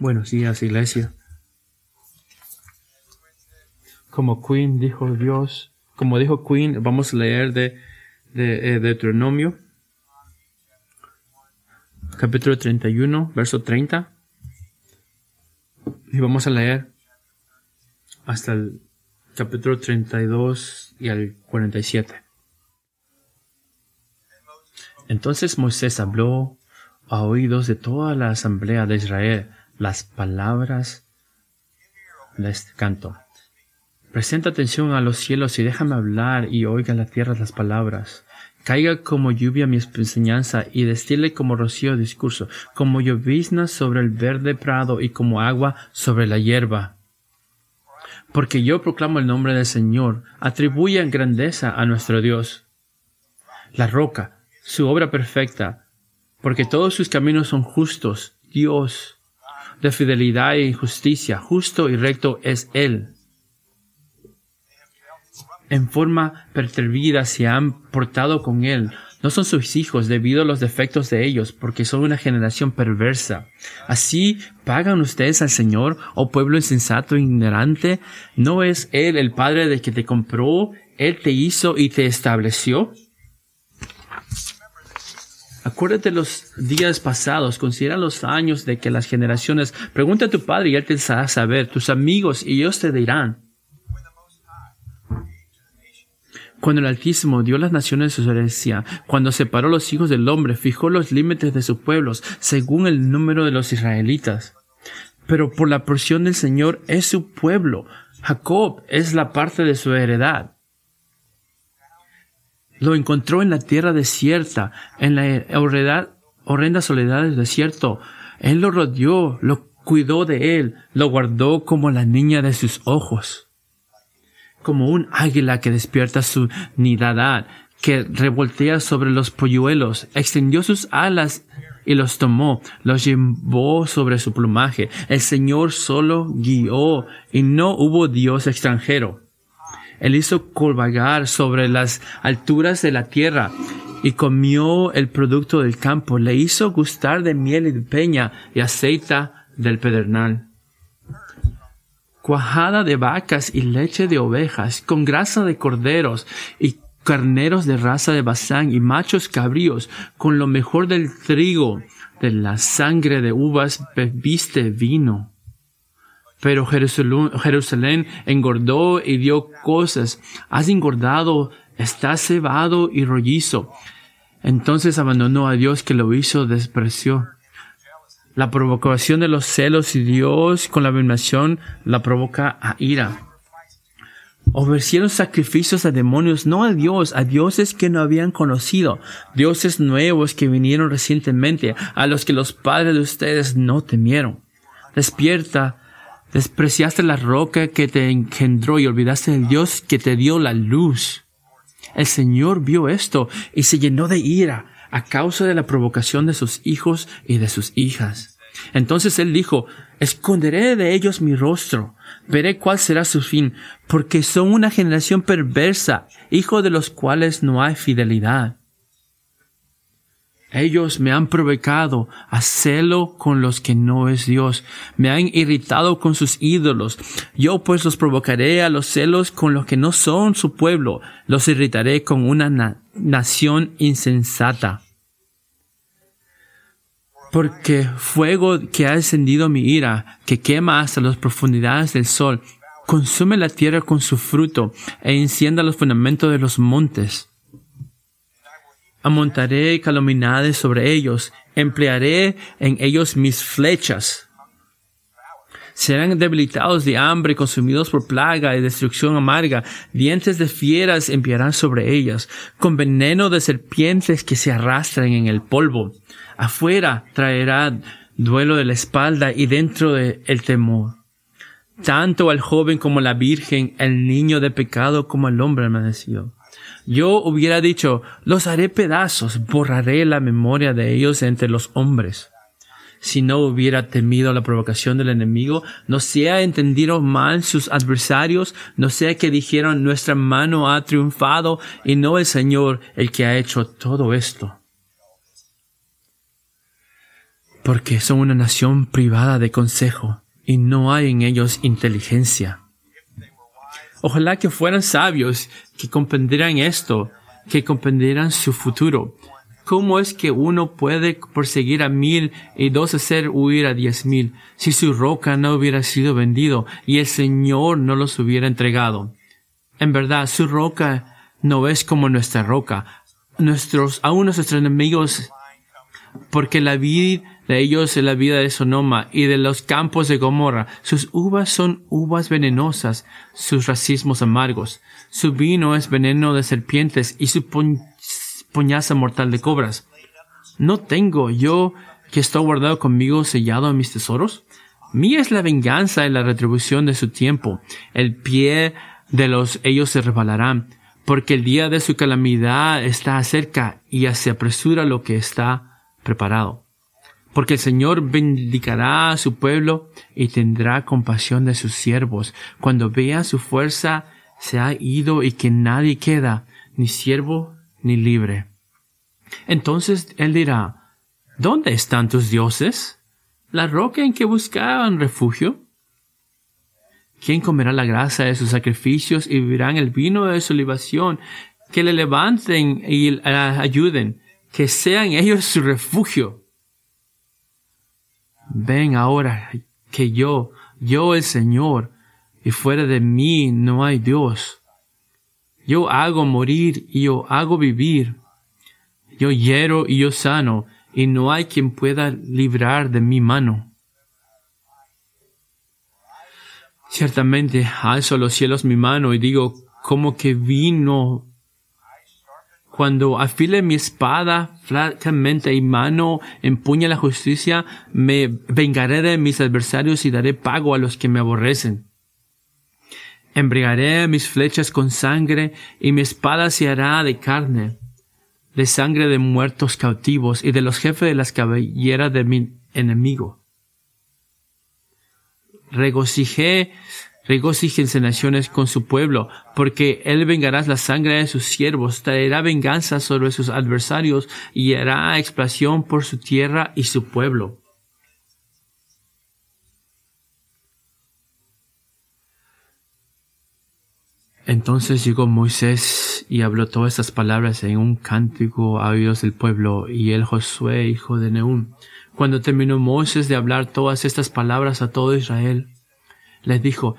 Buenos días, iglesia. Como Queen dijo Dios, como dijo Queen, vamos a leer de, de, eh, Deuteronomio, capítulo 31, verso 30. Y vamos a leer hasta el capítulo 32 y al 47. Entonces Moisés habló a oídos de toda la asamblea de Israel las palabras de este canto. Presenta atención a los cielos y déjame hablar y oiga la tierra las palabras. Caiga como lluvia mi enseñanza y destile como rocío discurso, como llovizna sobre el verde prado y como agua sobre la hierba. Porque yo proclamo el nombre del Señor, atribuyan grandeza a nuestro Dios. La roca, su obra perfecta, porque todos sus caminos son justos, Dios, de fidelidad e justicia, justo y recto es Él. En forma perturbida se han portado con Él. No son sus hijos debido a los defectos de ellos, porque son una generación perversa. Así pagan ustedes al Señor, oh pueblo insensato e ignorante. ¿No es Él el Padre de que te compró? Él te hizo y te estableció. Acuérdate los días pasados, considera los años de que las generaciones. Pregunta a tu padre y él te hará saber, tus amigos y ellos te dirán. Cuando el Altísimo dio las naciones su herencia, cuando separó los hijos del hombre, fijó los límites de sus pueblos según el número de los israelitas. Pero por la porción del Señor es su pueblo. Jacob es la parte de su heredad. Lo encontró en la tierra desierta, en la horrenda soledad del desierto. Él lo rodeó, lo cuidó de él, lo guardó como la niña de sus ojos. Como un águila que despierta su nidad, que revoltea sobre los polluelos, extendió sus alas y los tomó, los llevó sobre su plumaje. El Señor solo guió y no hubo Dios extranjero. Él hizo colvagar sobre las alturas de la tierra y comió el producto del campo. Le hizo gustar de miel y de peña y aceite del pedernal. Cuajada de vacas y leche de ovejas, con grasa de corderos y carneros de raza de Bazán y machos cabríos, con lo mejor del trigo, de la sangre de uvas bebiste vino. Pero Jerusalén engordó y dio cosas. Has engordado, estás cebado y rollizo. Entonces abandonó a Dios que lo hizo, despreció. La provocación de los celos y Dios con la abominación la provoca a ira. Ofrecieron sacrificios a demonios, no a Dios, a dioses que no habían conocido, dioses nuevos que vinieron recientemente, a los que los padres de ustedes no temieron. Despierta, Despreciaste la roca que te engendró y olvidaste el Dios que te dio la luz. El Señor vio esto y se llenó de ira a causa de la provocación de sus hijos y de sus hijas. Entonces él dijo, esconderé de ellos mi rostro, veré cuál será su fin, porque son una generación perversa, hijo de los cuales no hay fidelidad. Ellos me han provocado a celo con los que no es Dios. Me han irritado con sus ídolos. Yo pues los provocaré a los celos con los que no son su pueblo. Los irritaré con una nación insensata. Porque fuego que ha encendido mi ira, que quema hasta las profundidades del sol, consume la tierra con su fruto e encienda los fundamentos de los montes amontaré calumniades sobre ellos, emplearé en ellos mis flechas. Serán debilitados de hambre, consumidos por plaga y destrucción amarga. Dientes de fieras enviarán sobre ellas, con veneno de serpientes que se arrastran en el polvo. Afuera traerá duelo de la espalda y dentro de el temor. Tanto al joven como a la virgen, el niño de pecado como al hombre amanecido. Yo hubiera dicho, los haré pedazos, borraré la memoria de ellos entre los hombres. Si no hubiera temido la provocación del enemigo, no sea entendido mal sus adversarios, no sea que dijeron nuestra mano ha triunfado y no el Señor el que ha hecho todo esto. porque son una nación privada de consejo y no hay en ellos inteligencia. Ojalá que fueran sabios, que comprendieran esto, que comprendieran su futuro. ¿Cómo es que uno puede perseguir a mil y dos hacer huir a diez mil si su roca no hubiera sido vendido y el Señor no los hubiera entregado? En verdad, su roca no es como nuestra roca. Nuestros, aún nuestros enemigos, porque la vida de ellos es la vida de Sonoma y de los campos de Gomorra. Sus uvas son uvas venenosas, sus racismos amargos. Su vino es veneno de serpientes y su puñaza mortal de cobras. ¿No tengo yo que está guardado conmigo sellado en mis tesoros? Mía es la venganza y la retribución de su tiempo. El pie de los ellos se resbalarán, porque el día de su calamidad está cerca y se apresura lo que está preparado porque el Señor bendicará a su pueblo y tendrá compasión de sus siervos. Cuando vea su fuerza se ha ido y que nadie queda, ni siervo ni libre. Entonces él dirá, ¿Dónde están tus dioses? ¿La roca en que buscaban refugio? ¿Quién comerá la grasa de sus sacrificios y beberán el vino de su libación? Que le levanten y ayuden, que sean ellos su refugio ven ahora que yo, yo el Señor, y fuera de mí no hay Dios. Yo hago morir y yo hago vivir. Yo hiero y yo sano, y no hay quien pueda librar de mi mano. Ciertamente alzo los cielos mi mano y digo, como que vino cuando afile mi espada flacamente y mano empuña la justicia, me vengaré de mis adversarios y daré pago a los que me aborrecen. Embrigaré mis flechas con sangre y mi espada se hará de carne, de sangre de muertos cautivos y de los jefes de las caballeras de mi enemigo. Regocijé Regocíjense naciones con su pueblo, porque él vengará la sangre de sus siervos, traerá venganza sobre sus adversarios y hará expiación por su tierra y su pueblo. Entonces llegó Moisés y habló todas estas palabras en un cántico a oídos del pueblo y el Josué, hijo de Neum. Cuando terminó Moisés de hablar todas estas palabras a todo Israel, les dijo,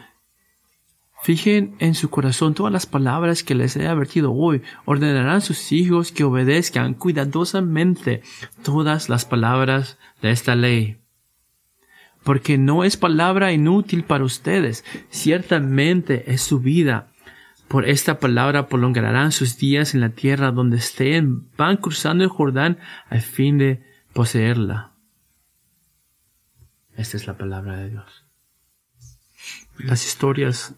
Fijen en su corazón todas las palabras que les he advertido hoy. Ordenarán sus hijos que obedezcan cuidadosamente todas las palabras de esta ley. Porque no es palabra inútil para ustedes. Ciertamente es su vida. Por esta palabra prolongarán sus días en la tierra donde estén. Van cruzando el Jordán a fin de poseerla. Esta es la palabra de Dios. Las historias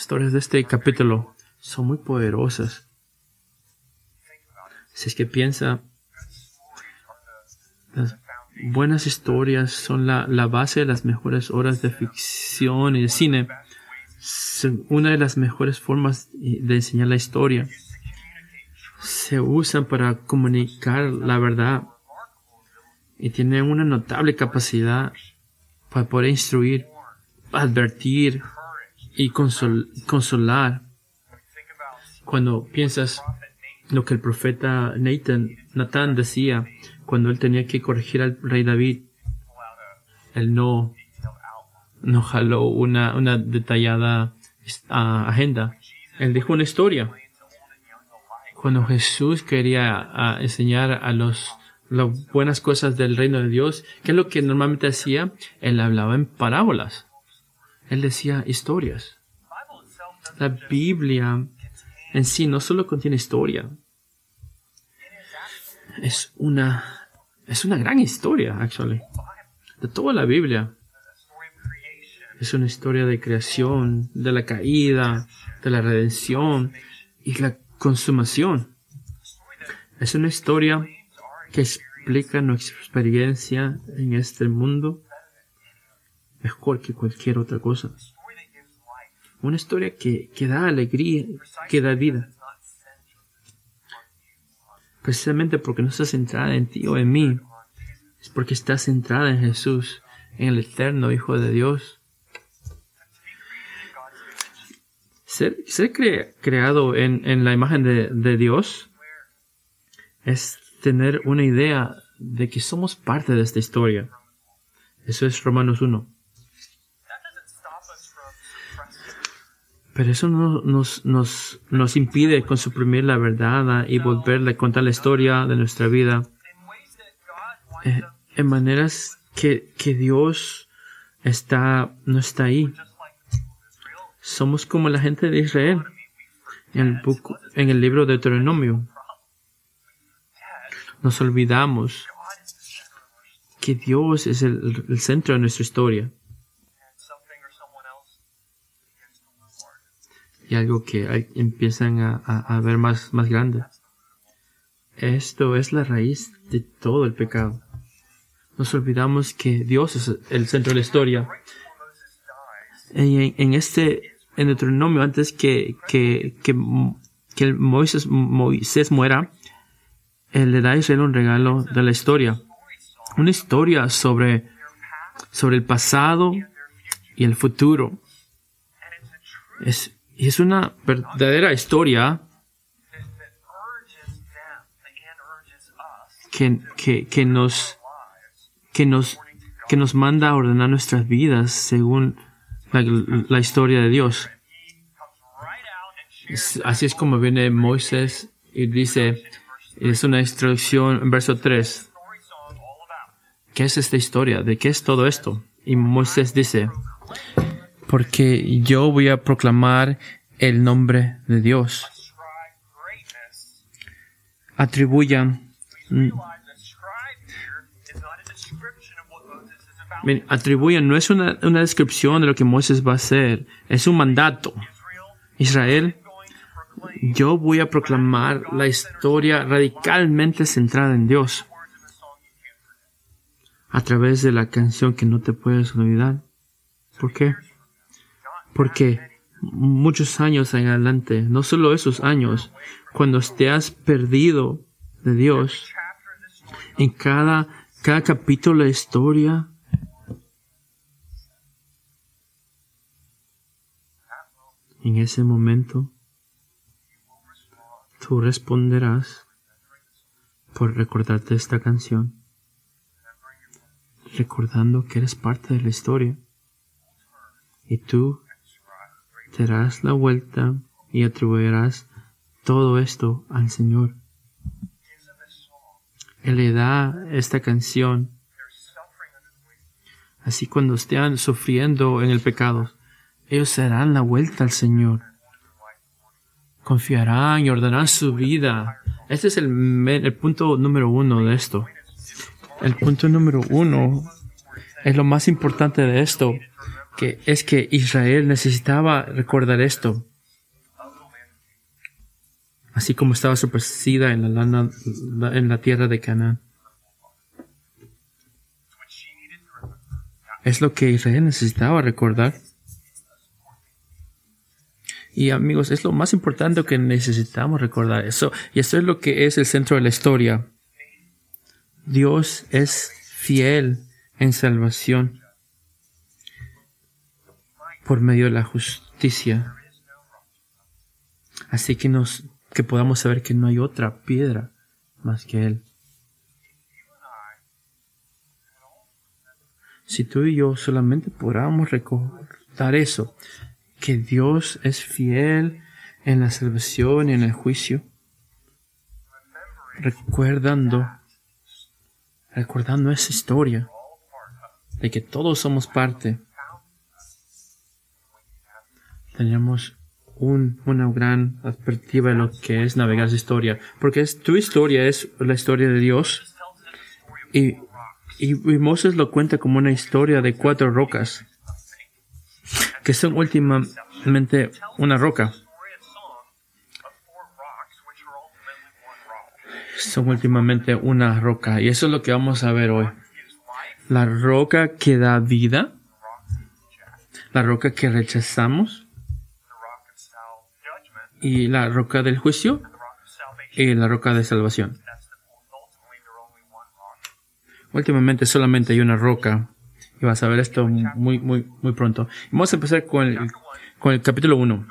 historias de este capítulo son muy poderosas. Si es que piensa, las buenas historias son la, la base de las mejores obras de ficción y de cine. Son una de las mejores formas de enseñar la historia. Se usan para comunicar la verdad y tienen una notable capacidad para poder instruir, advertir, y consolar. Cuando piensas lo que el profeta Nathan, decía cuando él tenía que corregir al rey David, él no, no jaló una, una detallada ah, agenda. Él dijo una historia. Cuando Jesús quería ah, enseñar a los las buenas cosas del reino de Dios, ¿qué es lo que normalmente hacía? Él hablaba en parábolas. Él decía historias. La Biblia en sí no solo contiene historia, es una, es una gran historia, actually, de toda la Biblia. Es una historia de creación, de la caída, de la redención y la consumación. Es una historia que explica nuestra experiencia en este mundo mejor que cualquier otra cosa. Una historia que, que da alegría, que da vida. Precisamente porque no está centrada en ti o en mí, es porque está centrada en Jesús, en el eterno Hijo de Dios. Ser, creado en, la imagen de, de Dios es tener una idea de que somos parte de esta historia. Eso es Romanos 1. Pero eso no nos, nos, nos impide consumir la verdad y volverle a contar la historia de nuestra vida eh, en maneras que, que Dios está, no está ahí. Somos como la gente de Israel en el, en el libro de Deuteronomio. Nos olvidamos que Dios es el, centro de nuestra historia. Y algo que empiezan a, a, ver más, más grande. Esto es la raíz de todo el pecado. Nos olvidamos que Dios es el centro de la historia. En, en este, en Deuteronomio, antes que, que, que, que Moisés, Moisés muera, él le da a Israel un regalo de la historia una historia sobre, sobre el pasado y el futuro. Es, es una verdadera historia que, que, nos, que, nos, que nos manda a ordenar nuestras vidas según la, la historia de Dios. así es como viene Moisés y dice, es una instrucción en verso 3. ¿qué es esta historia? ¿De qué es todo esto? Y Moisés dice, porque yo voy a proclamar el nombre de Dios. Atribuyan. Atribuyan no es una, una descripción de lo que Moisés va a hacer, es un mandato. Israel, yo voy a proclamar la historia radicalmente centrada en Dios a través de la canción que no te puedes olvidar. ¿Por qué? Porque muchos años en adelante, no solo esos años, cuando te has perdido de Dios, en cada, cada capítulo de historia, en ese momento, tú responderás por recordarte esta canción recordando que eres parte de la historia. Y tú te darás la vuelta y atribuirás todo esto al Señor. Él le da esta canción. Así cuando estén sufriendo en el pecado, ellos darán la vuelta al Señor. Confiarán y ordenarán su vida. Este es el, el punto número uno de esto. El punto número uno es lo más importante de esto, es que Israel necesitaba recordar esto. Así como estaba supersida en la en la tierra de Canaán. Es lo que Israel necesitaba recordar. Y amigos, es lo más importante que necesitamos recordar eso. Y esto es lo que es el centro de la historia. Dios es fiel en salvación por medio de la justicia. Así que nos que podamos saber que no hay otra piedra más que él. Si tú y yo solamente podamos recordar eso, que Dios es fiel en la salvación y en el juicio, recordando recordando esa historia de que todos somos parte. Tenemos un, una gran perspectiva de lo que es navegar esa historia, porque es, tu historia es la historia de Dios y, y, y Moses lo cuenta como una historia de cuatro rocas que son últimamente una roca. son últimamente una roca. Y eso es lo que vamos a ver hoy. La roca que da vida. La roca que rechazamos. Y la roca del juicio. Y la roca de salvación. Últimamente solamente hay una roca. Y vas a ver esto muy, muy, muy pronto. Vamos a empezar con el, con el capítulo 1.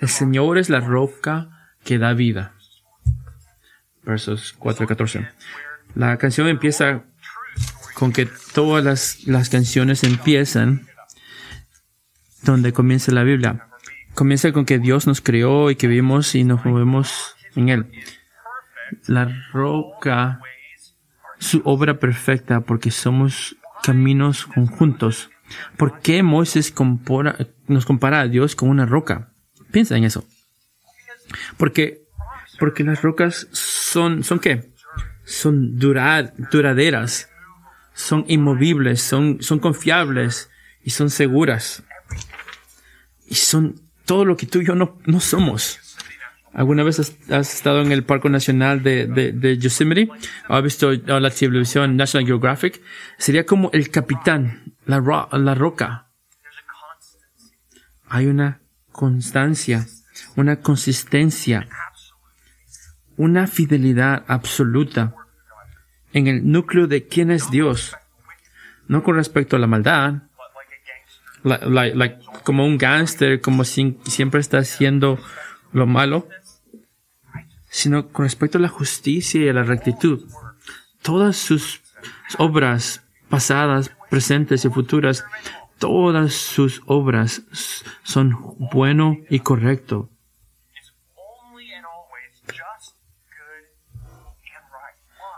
El Señor es la roca que da vida. Versos 4 y 14. La canción empieza con que todas las, las canciones empiezan donde comienza la Biblia. Comienza con que Dios nos creó y que vivimos y nos movemos en Él. La roca, su obra perfecta, porque somos caminos conjuntos. ¿Por qué Moisés nos compara a Dios con una roca? Piensa en eso. Porque, porque las rocas son, ¿son qué? Son duraderas, son inmovibles, son, son confiables y son seguras. Y son todo lo que tú y yo no, no somos. ¿Alguna vez has, estado en el Parque Nacional de, Yosemite? ¿O has visto la televisión National Geographic? Sería como el capitán, la, la roca. Hay una constancia, una consistencia, una fidelidad absoluta en el núcleo de quién es Dios. No con respecto a la maldad, como un gángster, como si, siempre está haciendo lo malo, sino con respecto a la justicia y a la rectitud. Todas sus obras pasadas, presentes y futuras, todas sus obras son bueno y correcto.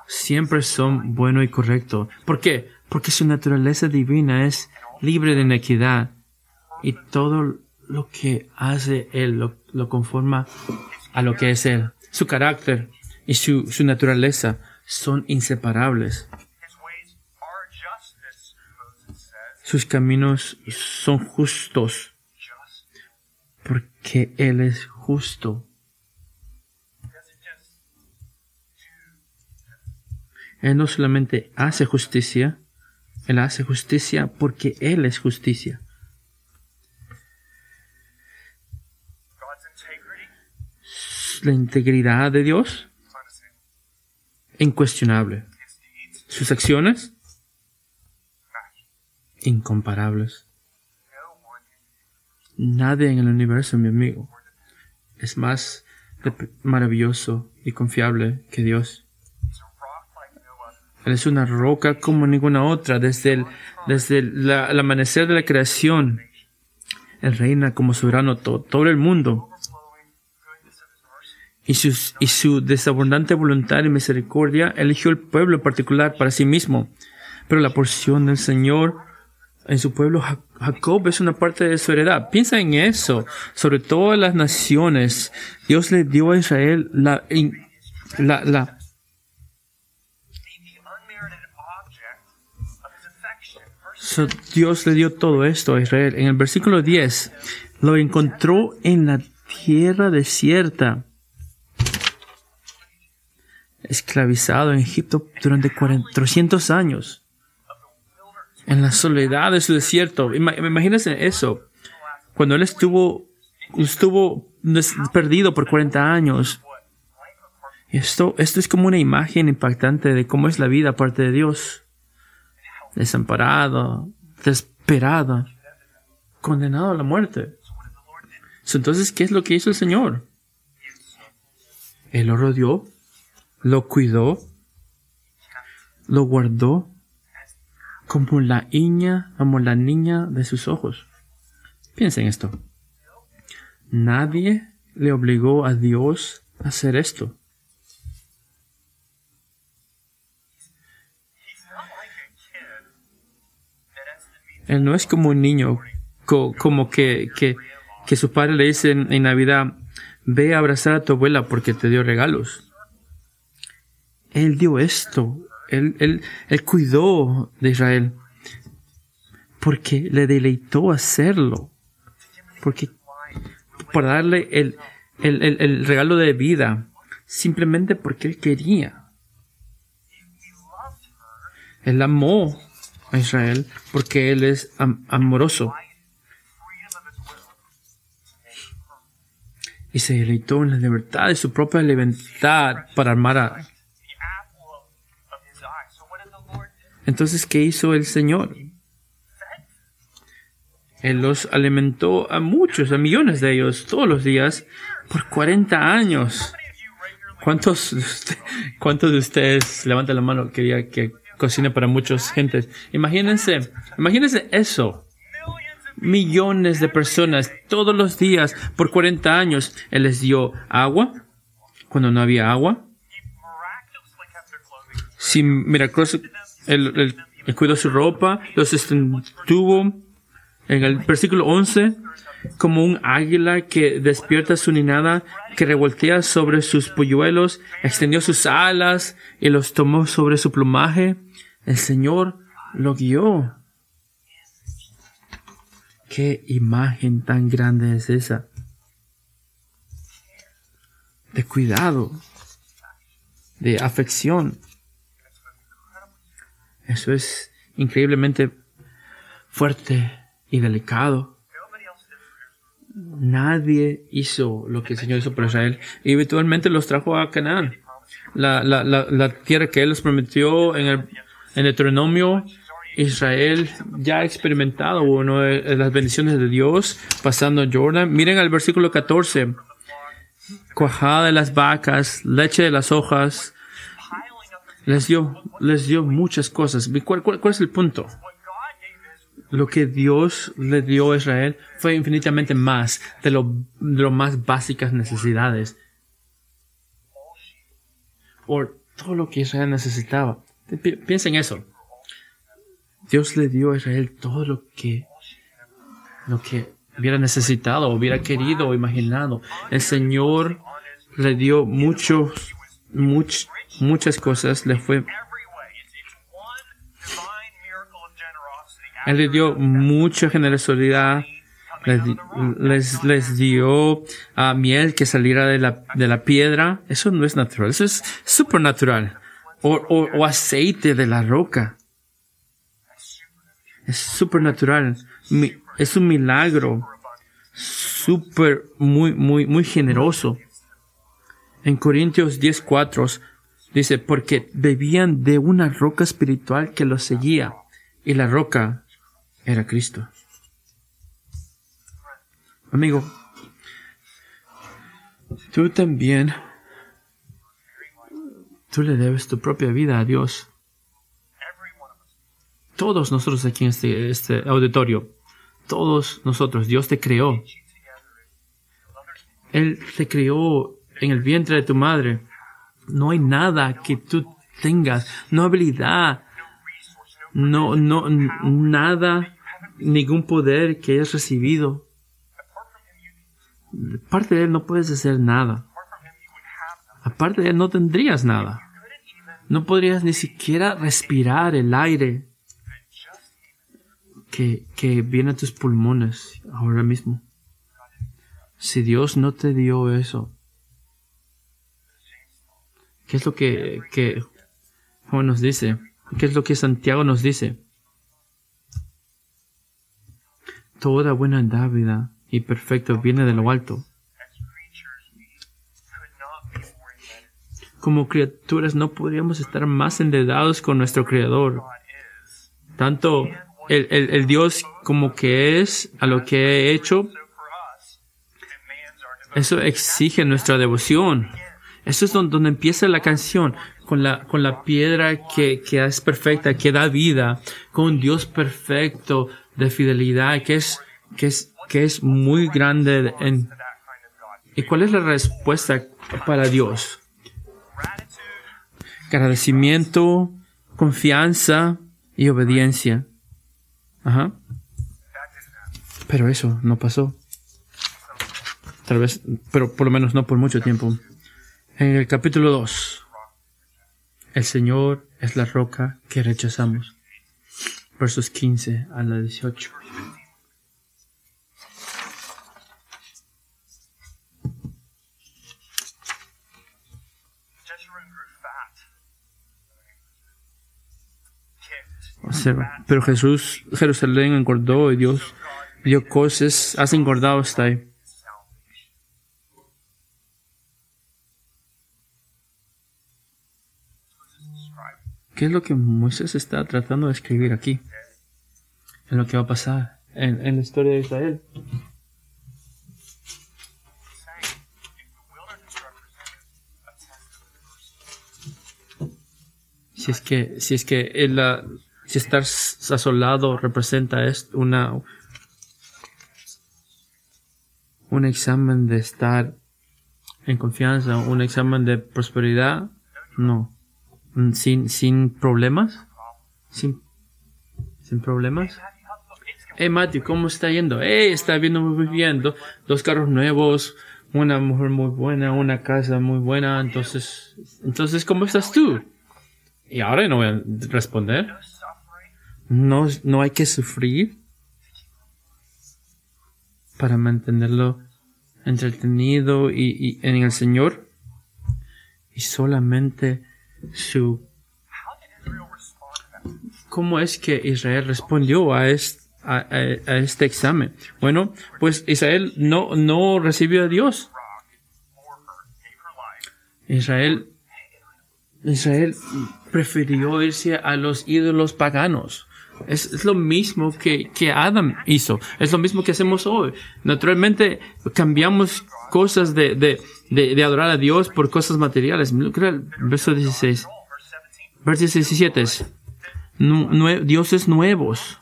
Siempre son bueno y correcto. ¿Por qué? Porque su naturaleza divina es libre de inequidad y todo lo que hace Él lo conforma a lo que es Él. Su carácter y su, su naturaleza son inseparables. Sus caminos son justos porque Él es justo. Él no solamente hace justicia, Él hace justicia porque Él es justicia. la integridad de Dios? Incuestionable. Sus acciones? Incomparables. Nadie en el universo, mi amigo, es más maravilloso y confiable que Dios. Él es una roca como ninguna otra. Desde el, desde el, amanecer de la creación, Él reina como soberano todo, todo el mundo y, y su desabundante voluntad y misericordia eligió el pueblo particular para sí mismo. Pero la porción del Señor en su pueblo Jacob es una parte de su heredad. Piensa en eso. Sobre todas las naciones, Dios le dio a Israel la, la, la Dios le dio todo esto a Israel. En el versículo 10, lo encontró en la tierra desierta esclavizado en Egipto durante 400 años, en la soledad de su desierto. Imagínense eso, cuando él estuvo, estuvo perdido por 40 años. Esto, esto es como una imagen impactante de cómo es la vida aparte de Dios. Desamparado, desesperado, condenado a la muerte. Entonces, ¿qué es lo que hizo el Señor? Él lo rodeó lo cuidó, lo guardó como la niña, como la niña de sus ojos. Piensen esto. Nadie le obligó a Dios a hacer esto. Él no es como un niño, como que, que, que su padre le dice en Navidad, ve a abrazar a tu abuela porque te dio regalos. Él dio esto. Él, él, él cuidó de Israel. Porque le deleitó hacerlo. Porque para darle el, el, el, regalo de vida. Simplemente porque él quería. Él amó Israel porque él es amoroso. Y se deleitó en la libertad de su propia libertad para amar a, Entonces, ¿qué hizo el Señor? Él los alimentó a muchos, a millones de ellos, todos los días, por 40 años. ¿Cuántos, de cuántos de ustedes, levanta la mano, quería que cocine para muchas gentes? Imagínense, imagínense eso. Millones de personas todos los días por 40 años. Él les dio agua cuando no había agua. Sin milagroso, él, él- él cuidó su ropa, los estuvo en el versículo 11 como un águila que despierta su ninada, que revoltea sobre sus polluelos, extendió sus alas y los tomó sobre su plumaje. El Señor lo guió. Qué imagen tan grande es esa. De cuidado, de afección. Eso es increíblemente fuerte y delicado. Nadie hizo lo que el Señor hizo por Israel y eventualmente los trajo a Canaán. La, la, la, la tierra que Él les prometió en el en Deuteronomio, Israel ya ha experimentado uno de las bendiciones de Dios pasando Jordan. Miren al versículo 14. Cuajada de las vacas, leche de las hojas, les dio, les dio muchas cosas. ¿Cuál, cuál, cuál es el punto? Lo que Dios le dio a Israel fue infinitamente más de lo, de lo más básicas necesidades. Por todo lo que Israel necesitaba. Pi- Piensa en eso. Dios le dio a Israel todo lo que, lo que hubiera necesitado, hubiera querido o imaginado. El Señor le dio muchos, much- muchas cosas, le fue Él le dio mucha generosidad. Les, les, dio ah, miel que saliera de la, de la piedra. Eso no es natural. Eso es supernatural. O, aceite de la roca. Es supernatural. Es un milagro. Super, muy, muy, muy generoso. En Corintios 10:4 dice, porque bebían de una roca espiritual que los seguía. Y la roca era Cristo. Amigo, tú también, tú le debes tu propia vida a Dios. Todos nosotros aquí en este, este auditorio, todos nosotros, Dios te creó. Él te creó en el vientre de tu madre. No hay nada que tú tengas, no habilidad, no, no, nada, ningún poder que hayas recibido. Aparte de él no puedes hacer nada. Aparte de él no tendrías nada. No podrías ni siquiera respirar el aire que, que viene a tus pulmones ahora mismo. Si Dios no te dio eso, ¿qué es lo que, que Juan nos dice? ¿Qué es lo que Santiago nos dice? Toda buena dávida y perfecto viene de lo alto. Como criaturas no podríamos estar más enredados con nuestro Creador. Tanto el, el- el Dios como que es a lo que he hecho, eso exige nuestra devoción. Eso es donde, donde empieza la canción, con la, con la piedra que, que es perfecta, que da vida, con un Dios perfecto de fidelidad, que es, que es, que es muy grande en, ¿Y cuál es la respuesta para Dios? Agradecimiento, confianza y obediencia. Ajá. Pero eso no pasó. Tal vez, pero por lo menos no por mucho tiempo. En el capítulo 2, el Señor es la roca que rechazamos. Versos 15 a la 18. Pero Jesús, Jerusalén engordó y Dios dio cosas, has engordado hasta ahí. ¿Qué es lo que Moisés está tratando de escribir aquí? En lo que va a pasar en, en la historia de Israel. Si es que, si es que el, ah, si estar asolado representa es una, un examen de estar en confianza, un examen de prosperidad, no. Mm, Sin, sin problemas, sin, sin problemas. Hey Matthew, ¿cómo está yendo? Hey, está viendo muy bien. Do- dos carros nuevos, una mujer muy buena, una casa muy buena. Entonces, entonces, ¿cómo estás tú? Y ahora no voy a responder. No No, hay que sufrir para mantenerlo entretenido y, en el Señor. Y solamente su? ¿Cómo es que Israel respondió a este, a, a- este examen? Bueno, pues Israel no, no recibió a Dios. Israel, Israel prefirió irse a los ídolos paganos. Es, es lo mismo que, que Adam hizo. Es lo mismo que hacemos hoy. Naturalmente cambiamos cosas de, de, de, de adorar a Dios por cosas materiales. El verso 16. Joel, verse 17. Verso 17. es, dioses nuevos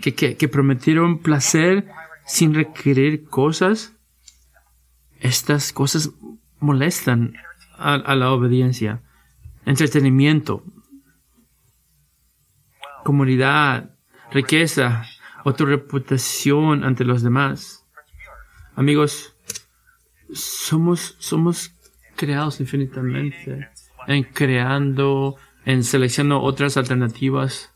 que, que, que prometieron placer sin requerir cosas. Estas cosas molestan a, a la obediencia. Entretenimiento, comunidad, riqueza o tu reputación ante los demás. Amigos, somos, somos creados infinitamente en creando, en seleccionando otras alternativas.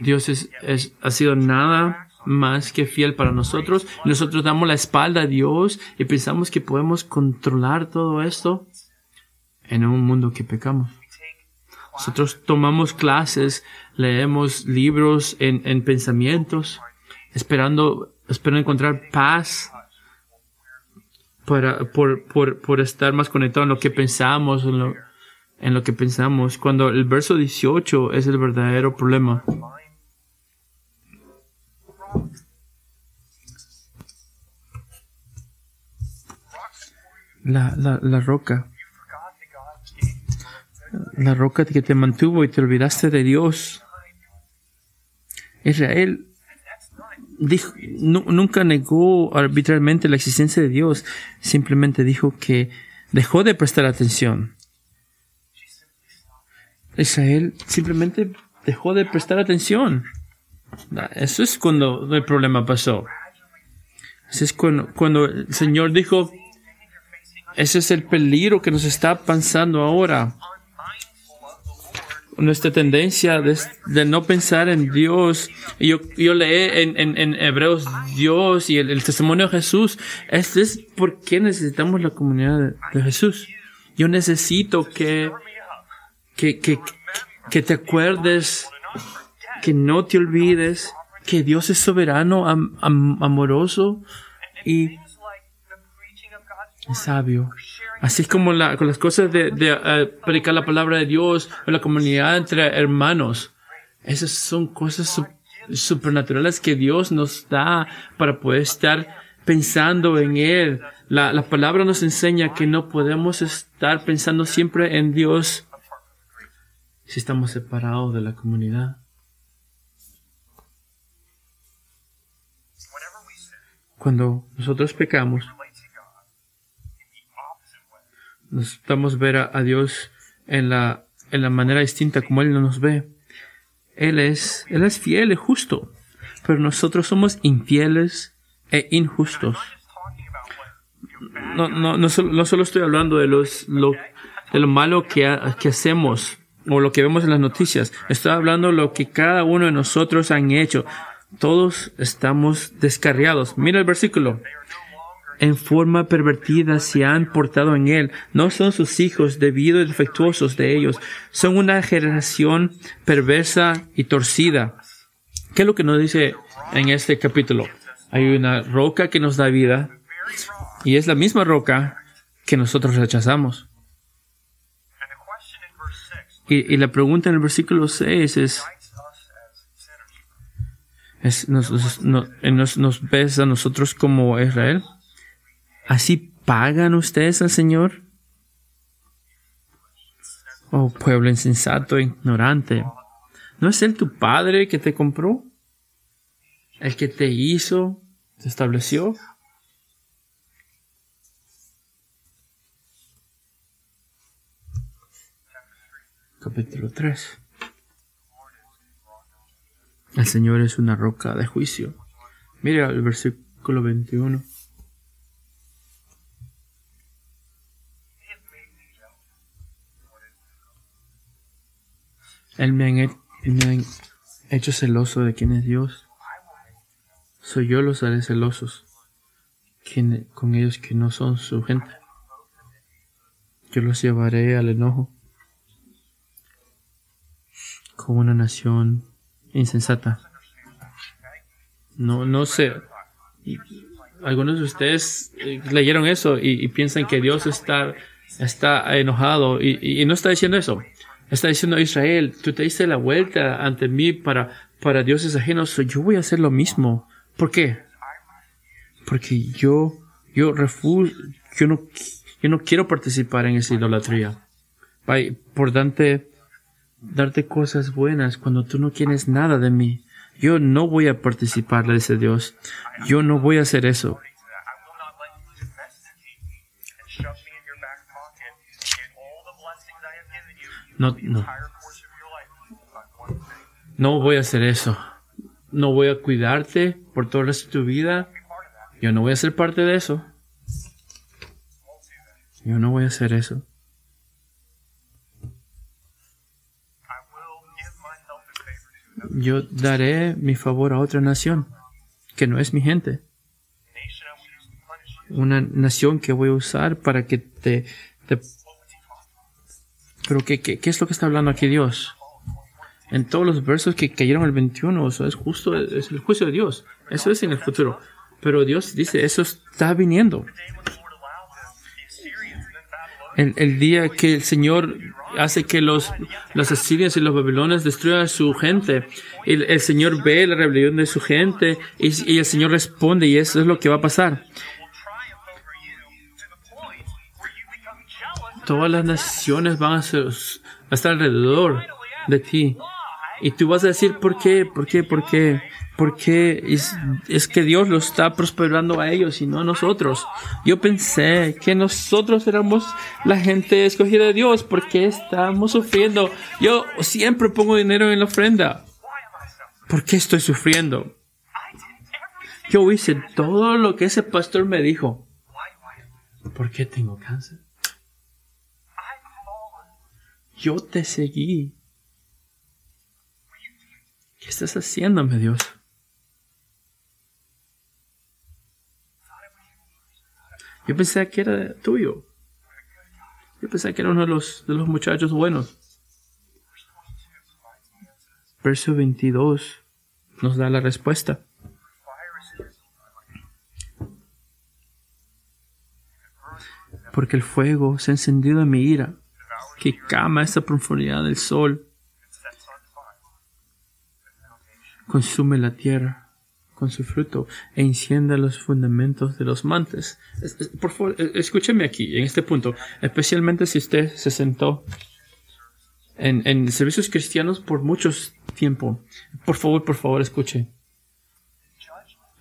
Dios es, es- ha sido nada más que fiel para nosotros. Nosotros damos la espalda a Dios y pensamos que podemos controlar todo esto en un mundo que pecamos. Nosotros tomamos clases, leemos libros en, en pensamientos, esperando, esperando encontrar paz para, por, por, por estar más conectado en lo que pensamos, en lo, en lo que pensamos, cuando el verso 18 es el verdadero problema. La, la, la roca, la roca que te mantuvo y te olvidaste de Dios. Israel dijo, nu- nunca negó arbitrariamente la existencia de Dios, simplemente dijo que dejó de prestar atención. Israel simplemente dejó de prestar atención. Eso es cuando el problema pasó. Eso es cuando, cuando el Señor dijo, ese es el peligro que nos está pasando ahora. Nuestra tendencia de, no pensar en Dios. Yo, yo leí en, Hebreos Dios y el, testimonio de Jesús. Este es por qué necesitamos la comunidad de, Jesús. Yo necesito que, que, que, que te acuerdes, que no te olvides que Dios es soberano, am- am- amoroso y sabio. Así como con las cosas de, eh, predicar la palabra de Dios o la comunidad entre hermanos. Esas son cosas su- supernaturales que Dios nos da para poder estar pensando en Él. La, la palabra nos enseña que no podemos estar pensando siempre en Dios si estamos separados de la comunidad. Cuando nosotros pecamos, necesitamos ver a, Dios en la, en la manera distinta como Él no nos ve. Él es, Él es fiel y justo, pero nosotros somos infieles e injustos. No, no, no, solo, no solo estoy hablando de, los, lo, de lo malo que, que hacemos o lo que vemos en las noticias. Estoy hablando de lo que cada uno de nosotros han hecho. Todos estamos descarriados. Mira el versículo. En forma pervertida se han portado en él. No son sus hijos debido y defectuosos de ellos. Son una generación perversa y torcida. ¿Qué es lo que nos dice en este capítulo? Hay una roca que nos da vida y es la misma roca que nosotros rechazamos. And the question in verse 6 Y, y la pregunta en el versículo 6 es, es nos, nos, no- nos, nos ves a nosotros como Israel. ¿Así pagan ustedes al Señor? Oh pueblo insensato e ignorante. ¿No es Él tu Padre que te compró? ¿El que te hizo, te estableció? Capítulo 3. El Señor es una roca de juicio. Mira el versículo 21. Él me, han, hecho celoso de quién es Dios. Soy yo los haré celosos quien- con ellos que no son su gente. Yo los llevaré al enojo como una nación insensata. No, no sé. Algunos de ustedes eh, leyeron eso y, piensan que Dios está, está enojado y- y no está diciendo eso. Está diciendo Israel, tú te diste la vuelta ante mí para, para dioses ajenos, yo voy a hacer lo mismo. ¿Por qué? Porque yo, yo refu- yo no, yo no quiero participar en esa idolatría. Por darte, darte cosas buenas cuando tú no quieres nada de mí. Yo no voy a participar, le dice Dios. Yo no voy a hacer eso. One thing. No voy a hacer eso. No voy a cuidarte por todo el resto de tu vida. Yo no voy a ser parte de eso. Yo no voy a hacer eso. Yo daré mi favor a otra nación, que no es mi gente. Una nación que voy a usar para que te- Pero ¿qué, qué, qué es lo que está hablando aquí Dios? En todos los versos que cayeron el 21, eso es justo, es el juicio de Dios. Eso es en el futuro. Pero Dios dice, eso está viniendo. El, el día que el Señor hace que los, los asirios y los babilones destruyan a su gente, el, el Señor ve la rebelión de su gente y, y el Señor responde y eso es lo que va a pasar. Todas las naciones van a, estar alrededor de ti. Y tú vas a decir, ¿por qué? ¿Por qué? ¿Por qué? ¿Por qué? Es, que Dios lo está prosperando a ellos y no a nosotros. Yo pensé que nosotros éramos la gente escogida de Dios. ¿Por qué estamos sufriendo? Yo siempre pongo dinero en la ofrenda. ¿Por qué estoy sufriendo? Yo hice todo lo que ese pastor me dijo. ¿Por qué tengo cáncer? Yo te seguí. ¿Qué estás haciéndome, Dios? Yo pensé que era tuyo. Yo pensé que era uno de los, de los muchachos buenos. Verso 22 nos da la respuesta. Porque el fuego se ha encendido en mi ira, que cama esta profundidad del sol, consume la tierra con su fruto e encienda los fundamentos de los montes. Es- es- Por favor, eh, escúcheme aquí, en este punto, especialmente si usted se sentó en, en servicios cristianos por mucho tiempo. Por favor, por favor, escuche.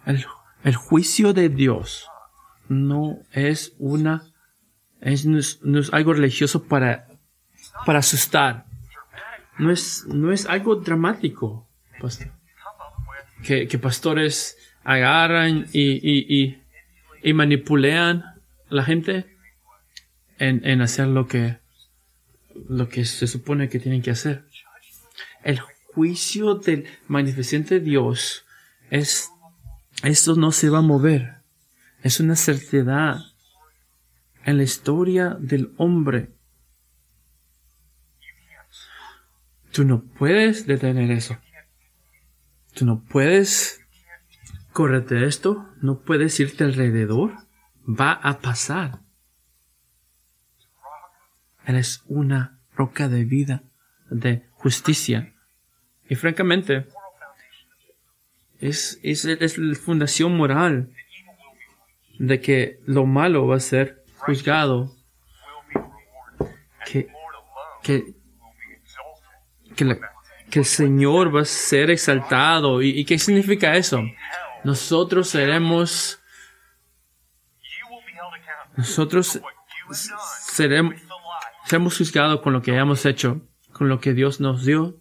El, el juicio de Dios no es una, es, no es, no es algo religioso para, para asustar. No es, no es algo dramático, pastor que, que pastores agarran y, y, y, y manipulean a la gente en, en hacer lo que, lo que se supone que tienen que hacer. El juicio del magnificente Dios es, esto no se va a mover. Es una certidumbre en la historia del hombre. Tú no puedes detener eso. Tú no puedes correrte esto, no puedes irte alrededor, va a pasar. Él es una roca de vida de justicia. Y francamente, es, es, es la fundación moral de que lo malo va a ser juzgado, que, que, que, la- que el Señor va a ser exaltado. ¿Y, y qué significa eso? Nosotros seremos, nosotros seremos, seremos juzgados con lo que hayamos hecho, con lo que Dios nos dio.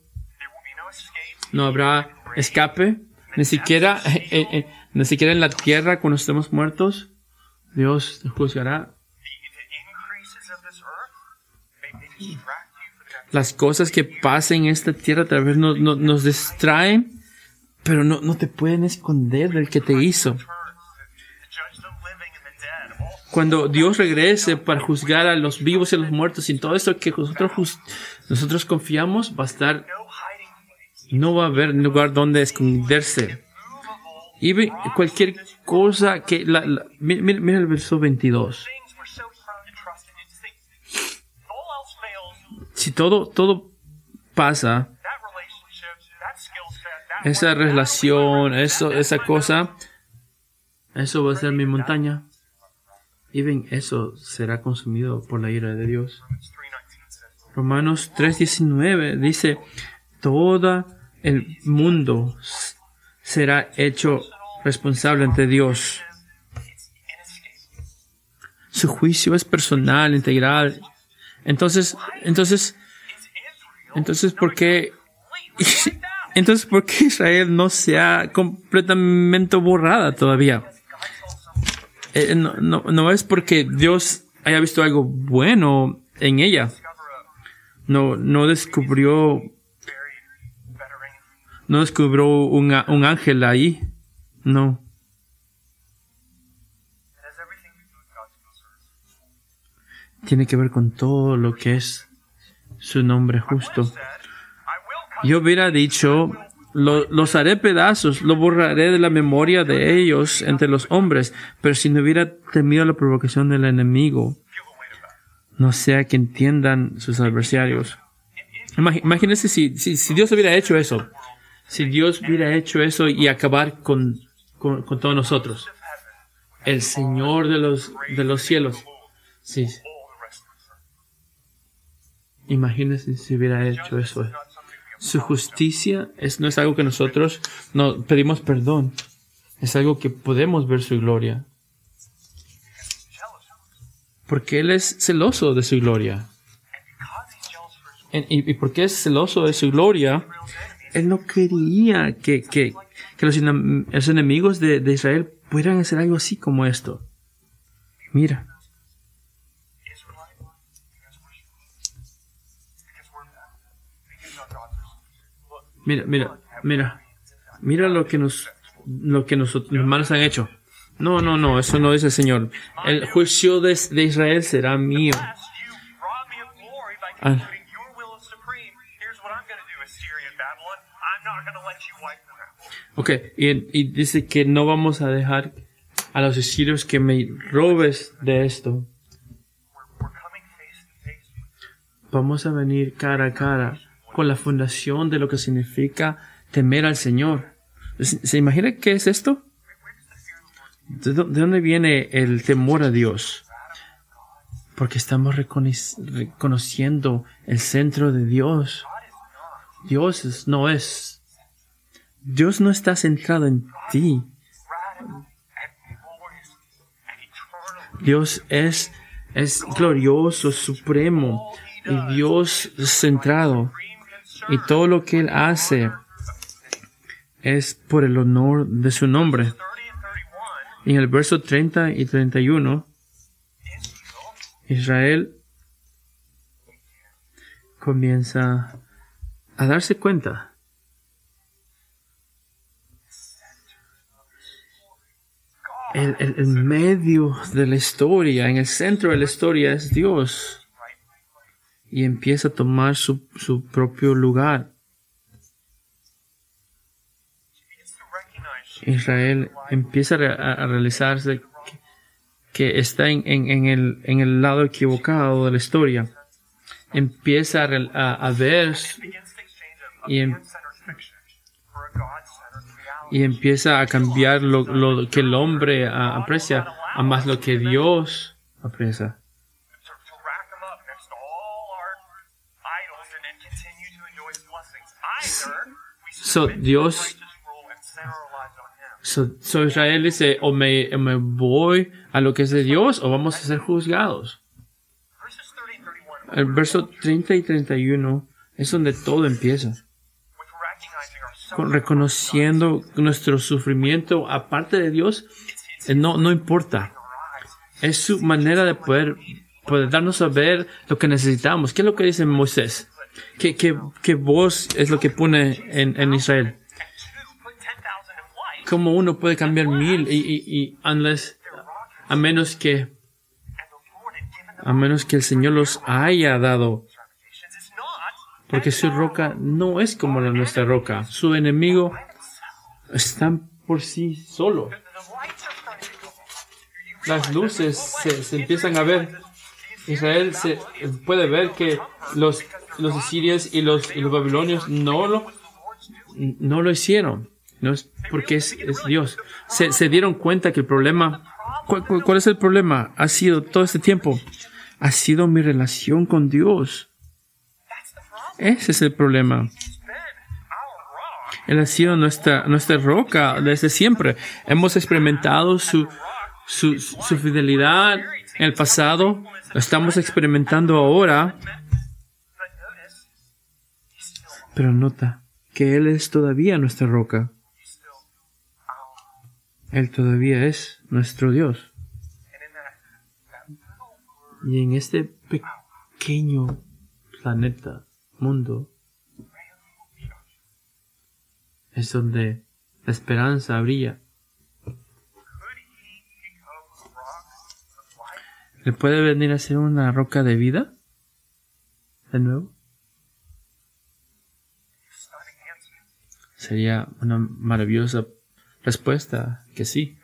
No habrá escape, ni siquiera, eh, eh, ni siquiera en la tierra cuando estemos muertos. Dios juzgará. Las cosas que pasen en esta tierra tal vez nos, nos, nos distraen, pero no, no te pueden esconder del que te hizo. Cuando Dios regrese para juzgar a los vivos y a los muertos y todo eso que nosotros, nosotros confiamos, va a estar, no no va a haber lugar donde esconderse. Y cualquier cosa que, mira el verso 22. Si todo, todo pasa, esa relación, eso, esa cosa, eso va a ser mi montaña. Y ven, eso será consumido por la ira de Dios. Romans 3:19 says, Romanos 3:19 dice, todo el mundo será hecho responsable ante Dios. Su juicio es personal, integral. Entonces, entonces, entonces, ¿por qué, entonces, por qué Israel no se ha completamente borrada todavía? Something Eh, no, no, no es porque Dios haya visto algo bueno en ella. No, no descubrió, no descubrió un, un ángel ahí. No. Tiene que ver con todo lo que es su nombre justo. Yo hubiera dicho, lo- los haré pedazos, lo borraré de la memoria de ellos entre los hombres, pero si no hubiera temido la provocación del enemigo, no sea que entiendan sus adversarios. Imagínense si, si, si Dios hubiera hecho eso, si Dios hubiera hecho eso y acabar con, con, con todos nosotros, el Señor de los, de los cielos. Sí, imagínense si hubiera hecho eso. Su justicia es, no es algo que nosotros no pedimos perdón, es algo que podemos ver su gloria, porque Él es celoso de su gloria. Y, y porque es celoso de su gloria, Él no quería que, que, que los enemigos de, de Israel pudieran hacer algo así como esto. Mira, mira, mira, mira, mira lo que nos, lo que nosotros, los hermanos han hecho. No, no, no, eso no dice el Señor. El juicio de, Israel será mío. Ah. Ok, y, dice que no vamos a dejar a los asirios que me robes de esto. Vamos a venir cara a cara con la fundación de lo que significa temer al Señor. ¿Se, imagina qué es esto? ¿De, dó- de dónde viene el temor a Dios? Porque estamos reconoc- reconociendo el centro de Dios. Dios no es. Dios no está centrado en ti. Dios es, es glorioso, supremo, y Dios centrado. Y todo lo que Él hace es por el honor de su nombre. 30 and 31, En el verso 30 y 31, Israel comienza a darse cuenta el, el- el medio de la historia, en el centro de la historia es Dios. Y empieza a tomar su, su propio lugar. Israel empieza a, re- a- a realizarse que, está en, en- el, en el lado equivocado de la historia. empieza a, a- ver Y em- y empieza a cambiar lo, lo que el hombre aprecia a más lo que Dios aprecia. On him. So, so Israel dice, o me, voy a lo que es de Dios o vamos a ser juzgados. Verses 30 and 31. El verso 30 y 31 es donde todo empieza. Con, reconociendo nuestro sufrimiento aparte de Dios, eh, no, no importa. Es su manera de poder, poder darnos a ver lo que necesitamos. ¿Qué es lo que dice Moisés? ¿Qué, qué, qué voz es lo que pone en, en Israel? and two, put 10,000 in flight. ¿Cómo uno puede cambiar mil y, y, y unless, a menos que, a menos que el Señor los haya dado? Porque su roca no es como la nuestra roca. Su enemigo está por sí solo. Las luces se, se empiezan a ver. Israel se puede ver que los, los asirios y los, y los babilonios no lo, no lo hicieron. No es porque es, Dios. Se, dieron cuenta que el problema, ¿cuál, es el problema? Ha sido todo este tiempo. Ha sido mi relación con Dios. Ese es el problema. Él ha sido nuestra, nuestra roca desde siempre. Hemos experimentado su, su, su fidelidad en el pasado. Lo estamos experimentando ahora. Pero nota que Él es todavía nuestra roca. Él todavía es nuestro Dios. Y en este pequeño planeta, mundo, es donde la esperanza brilla. ¿Le puede venir a ser una roca de vida? ¿De nuevo? Sería una maravillosa respuesta que sí.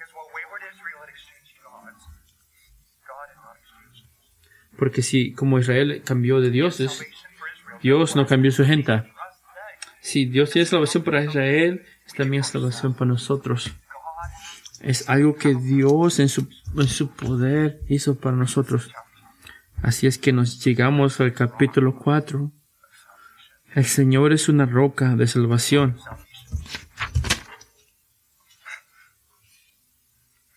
Porque si como Israel cambió de dioses. Dios no cambió su gente. Si Dios tiene salvación para Israel, es también salvación para nosotros. Es algo que Dios en su, en su poder hizo para nosotros. Así es que nos llegamos al capítulo 4. El Señor es una roca de salvación.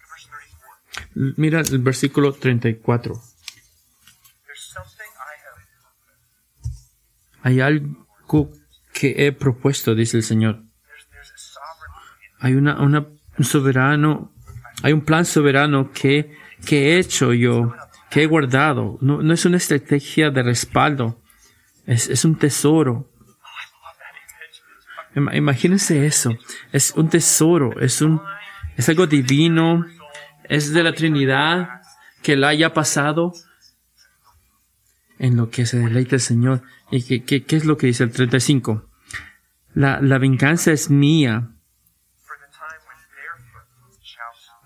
Verse 34. Mira el versículo 34. There's something I have. Hay algo que he propuesto, dice el Señor. Hay una, una- un soberano, hay un plan soberano que, que he hecho yo, que he guardado. No, no es una estrategia de respaldo, es, es un tesoro. Ima- Imagínense eso, es un tesoro, es un, es algo divino, es de la Trinidad que la haya pasado en lo que se deleita el Señor. ¿Y qué, qué- qué es lo que dice el 35? La, la venganza es mía.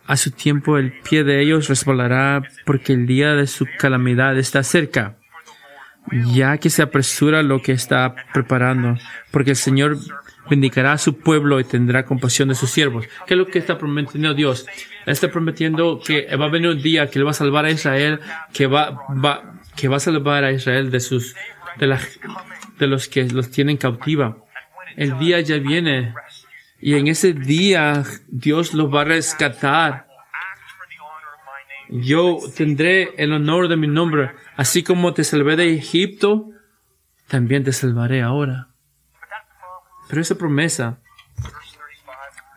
A su tiempo el pie de ellos resbalará porque el día de su calamidad está cerca, ya que se apresura lo que está preparando, porque el Señor vindicará a su pueblo y tendrá compasión de sus siervos. ¿Qué es lo que está prometiendo Dios? Está prometiendo que va a venir un día que él va a salvar a Israel, que va, va, que va a salvar a Israel de sus, de la, de los que los tienen cautiva. El día ya viene y en ese día Dios los va a rescatar. Yo tendré el honor de mi nombre, así como te salvé de Egipto, también te salvaré ahora. Pero esa promesa,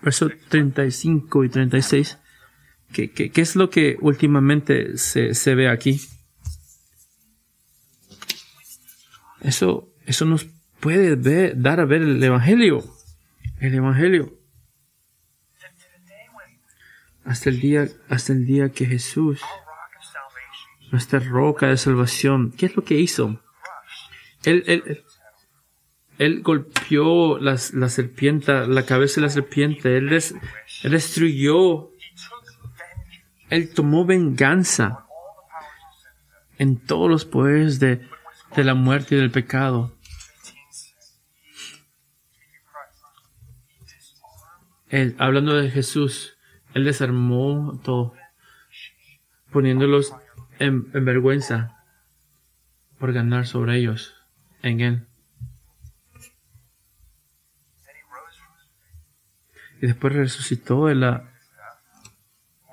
verse 35, verso 35 y 36, ¿qué, es lo que últimamente se, ve aquí? Eso, eso nos puede dar a ver el Evangelio. El Evangelio. Hasta el día, hasta el día que Jesús, nuestra roca de salvación, ¿qué es lo que hizo? Él, él, él- golpeó la serpiente, la cabeza de la serpiente, él, des- él destruyó, él tomó venganza en todos los poderes de, de la muerte y del pecado. 18 says, He, Christ, he disarmed Él, hablando de Jesús, Él desarmó todo, poniéndolos en, en vergüenza por ganar sobre ellos en Él. Y después resucitó de la,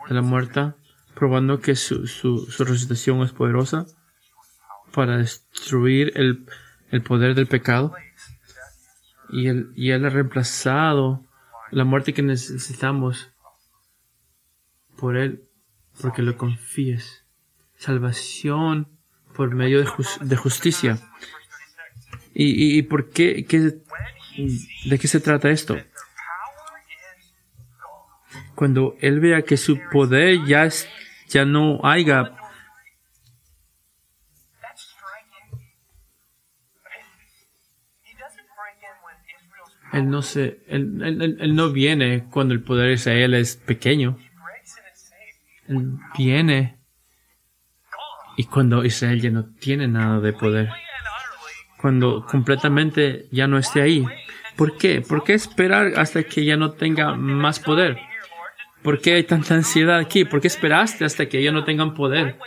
de la muerta, probando que su, su, su resucitación es poderosa para destruir el, el poder del pecado. Y él, y él ha reemplazado la muerte que necesitamos por Él, porque lo confíes. Salvación por medio de, de justicia. Verse 36. ¿Y, y, y por qué, qué- ¿De qué se trata esto? Cuando Él vea que su poder ya, es, ya no haya. Él no se, él, él- él- no viene cuando el poder de Israel es pequeño. Él viene y cuando Israel ya no tiene nada de poder. Cuando completamente ya no esté ahí. ¿Por qué? ¿Por qué esperar hasta que ya no tenga más poder? ¿Por qué hay tanta ansiedad aquí? ¿Por qué esperaste hasta que ya no tengan poder?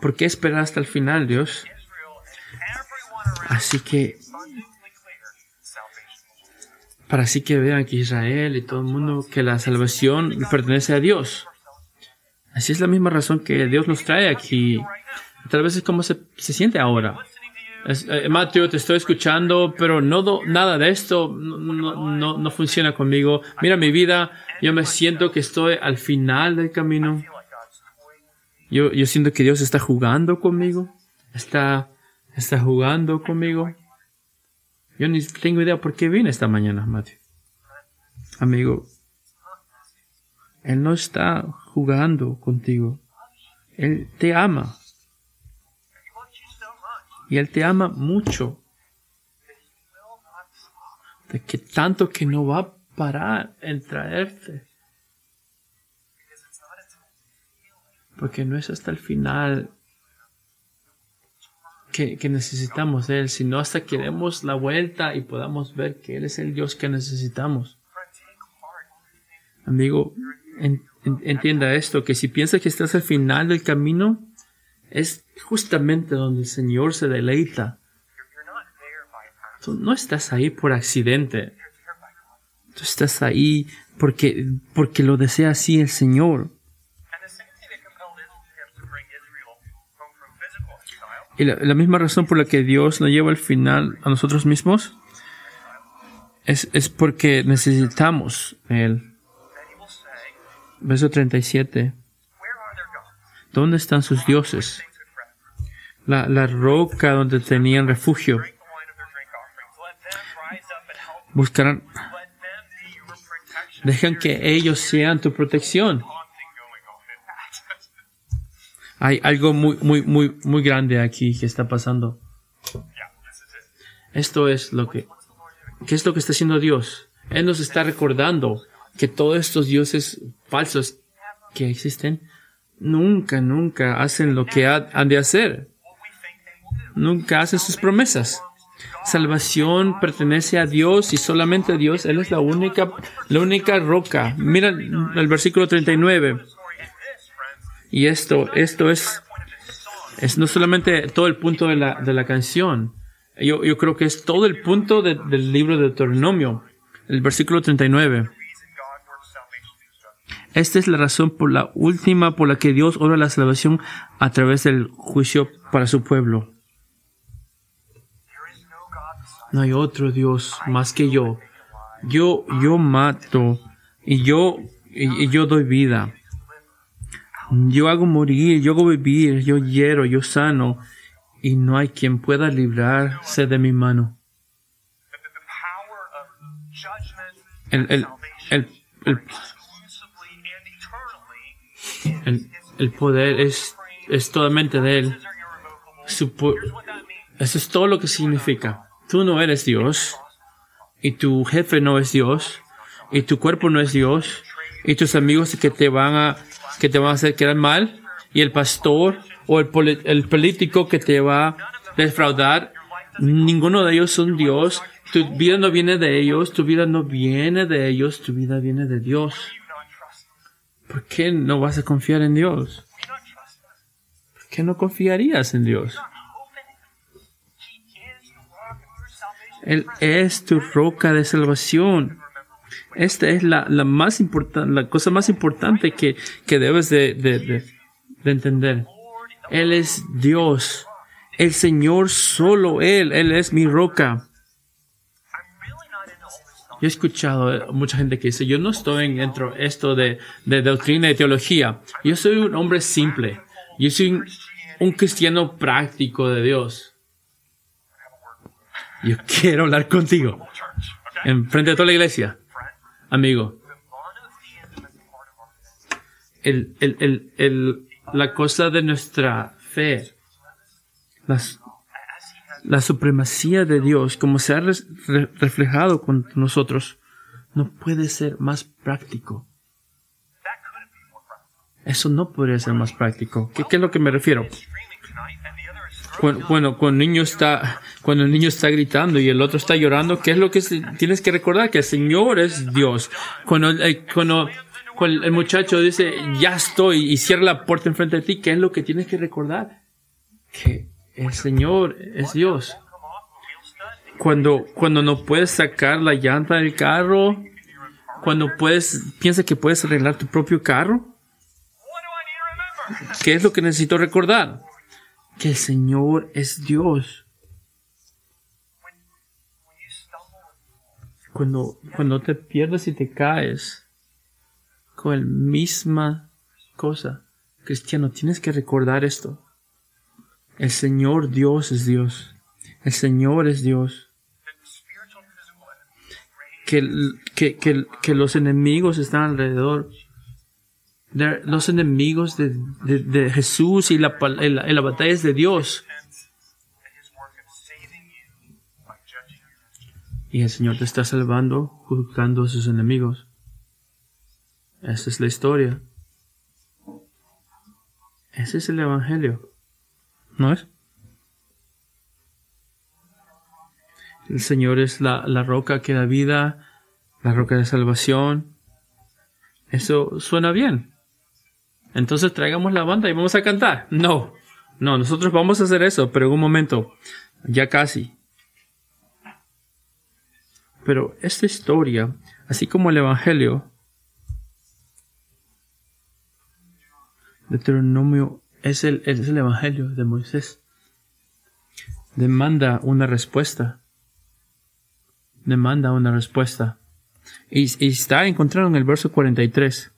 ¿Por qué esperar hasta el final, Dios? Así que, para así que vean que Israel y todo el mundo, que la salvación pertenece a Dios. Así es la misma razón que Dios nos trae aquí. Tal vez es como se, se siente ahora. Es, eh, Mateo, te estoy escuchando, pero no do- nada de esto no, no, no funciona conmigo. Mira mi vida, yo me siento que estoy al final del camino. Yo, yo siento que Dios está jugando conmigo. Está, está jugando conmigo. Yo ni tengo idea por qué vine esta mañana, Mateo. Amigo, Él no está jugando contigo. Él te ama. Y Él te ama mucho. de que tanto que no va parar en traerte, porque no es hasta el final que, necesitamos de Él, sino hasta que demos la vuelta y podamos ver que Él es el Dios que necesitamos. Amigo, en- en- entienda esto, que si piensas que estás al final del camino, es justamente donde el Señor se deleita. Tú no estás ahí por accidente, tú estás ahí porque, porque lo desea así el Señor. Y la, la misma razón por la que Dios nos lleva al final a nosotros mismos es, es porque necesitamos Él. Verso 37. Where are their gods? ¿Dónde están sus dioses? La, la roca donde tenían refugio. Drink dejan que ellos sean tu protección. Hay algo muy, muy, muy, muy grande aquí que está pasando. Esto es lo que? ¿qué es lo que está haciendo Dios? Él nos está recordando que todos estos dioses falsos que existen nunca, nunca hacen lo que ha- han de hacer. Nunca hacen sus promesas. Salvación pertenece a Dios y solamente a Dios. Él es la única, la única roca. Mira el versículo 39. Story. And this, friends, Y esto, esto es, es no solamente todo el punto de la, de la canción. Yo, yo creo que es todo el punto de- del libro de Deuteronomio. El versículo 39. The reason God works salvation through judgment. Esta es la razón por la última por la que Dios obra la salvación a través del juicio para su pueblo. No hay otro Dios más que yo. Yo, yo mato y yo, y, yo doy vida. Yo hago morir, yo hago vivir, yo hiero, yo sano y no hay quien pueda librarse de mi mano. El, el, el, el, poder es, es totalmente de Él. Eso es todo lo que significa. Tú no eres Dios, y tu jefe no es Dios, y tu cuerpo no es Dios, y tus amigos que te van a, que te van a hacer quedar mal, y el pastor o el, el político que te va defraudar. Ninguno de ellos son Dios. Tu vida no viene de ellos, tu vida no viene de ellos, tu vida viene de Dios. ¿Por qué no vas a confiar en Dios? ¿Por qué no confiarías en Dios? Él es tu roca de salvación. Esta es la, la más importante, la cosa más importante que, que debes de, de- de- de entender. Él es Dios. El Señor solo Él. Él es mi roca. Yo he escuchado a mucha gente que dice, yo no estoy en- dentro de esto de, de doctrina y teología. Yo soy un hombre simple. Yo soy un cristiano práctico de Dios. Yo quiero hablar contigo. Church, okay? En frente de toda la iglesia. Amigo, la cosa de nuestra fe, la supremacía de Dios, como se ha reflejado con nosotros, no puede ser más práctico. Eso no podría ser más práctico. ¿Qué, qué es lo que me refiero? Cuando, bueno, cuando el niño está, cuando el niño está gritando y el otro está llorando, ¿qué es lo que se- tienes que recordar? Que el Señor es Dios. Cuando, eh, cuando, cuando el muchacho dice, ya estoy y cierra la puerta enfrente de ti, ¿qué es lo que tienes que recordar? Que el Señor es Dios. Cuando, cuando no puedes sacar la llanta del carro, cuando puedes, piensa que puedes arreglar tu propio carro? ¿qué es lo que necesito recordar? Que el Señor es Dios. cuando, cuando te pierdes y te caes con la misma cosa. Cristiano, tienes que recordar esto. El Señor Dios es Dios. El Señor es Dios. Que, que, que, que los enemigos están alrededor. Los enemigos de, de, Jesús y la, la, batalla es de Dios. Y el Señor te está salvando juzgando a sus enemigos. Esa es la historia. Ese es el Evangelio. ¿No es? El Señor es la, la roca que da vida, la roca de salvación. Eso suena bien. Entonces traigamos la banda y vamos a cantar. No, no, nosotros vamos a hacer eso, pero en un momento, ya casi. Pero esta historia, así como el Evangelio, Deuteronomio es el, es el Evangelio de Moisés. Demanda una respuesta. Demanda una respuesta. Y, y está encontrado en el verso 43.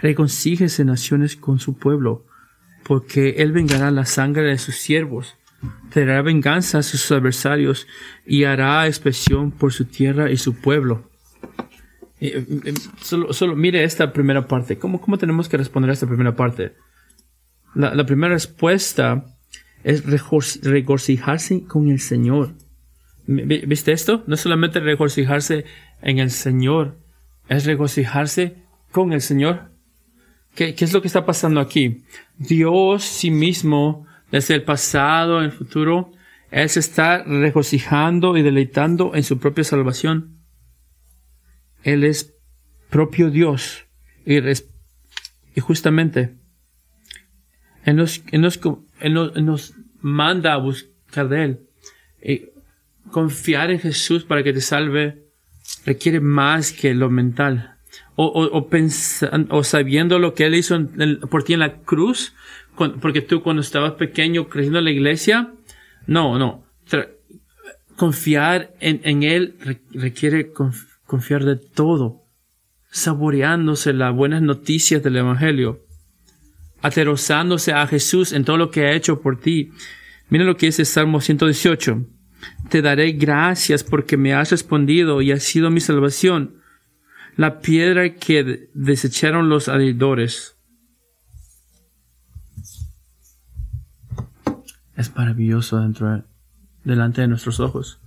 Reconcíjese naciones con su pueblo, porque él vengará la sangre de sus siervos, traerá venganza a sus adversarios y hará expresión por su tierra y su pueblo. Eh, eh, solo, solo mire esta primera parte. ¿Cómo, ¿Cómo tenemos que responder a esta primera parte? La, la primera respuesta es regocijarse con el Señor. Vi- ¿Viste esto? No solamente regocijarse en el Señor, es regocijarse con el Señor. ¿Qué, es lo que está pasando aquí? Dios sí mismo, desde el pasado, el futuro, Él se está regocijando y deleitando en su propia salvación. Él es propio Dios. Y, y justamente, Él nos, nos, nos manda a buscar de Él. Y confiar en Jesús para que te salve requiere más que lo mental. O, o, o, pensan- o sabiendo lo que Él hizo por ti en la cruz, porque tú cuando estabas pequeño creciendo en la iglesia, no, no. Confiar en, en Él re- requiere conf- confiar de todo, saboreándose las buenas noticias del Evangelio, aterozándose a Jesús en todo lo que ha hecho por ti. Mira lo que dice Salmo 118. Te daré gracias porque me has respondido y has sido mi salvación, la piedra que de- desecharon los adoradores. Es maravilloso dentro de- delante de nuestros ojos.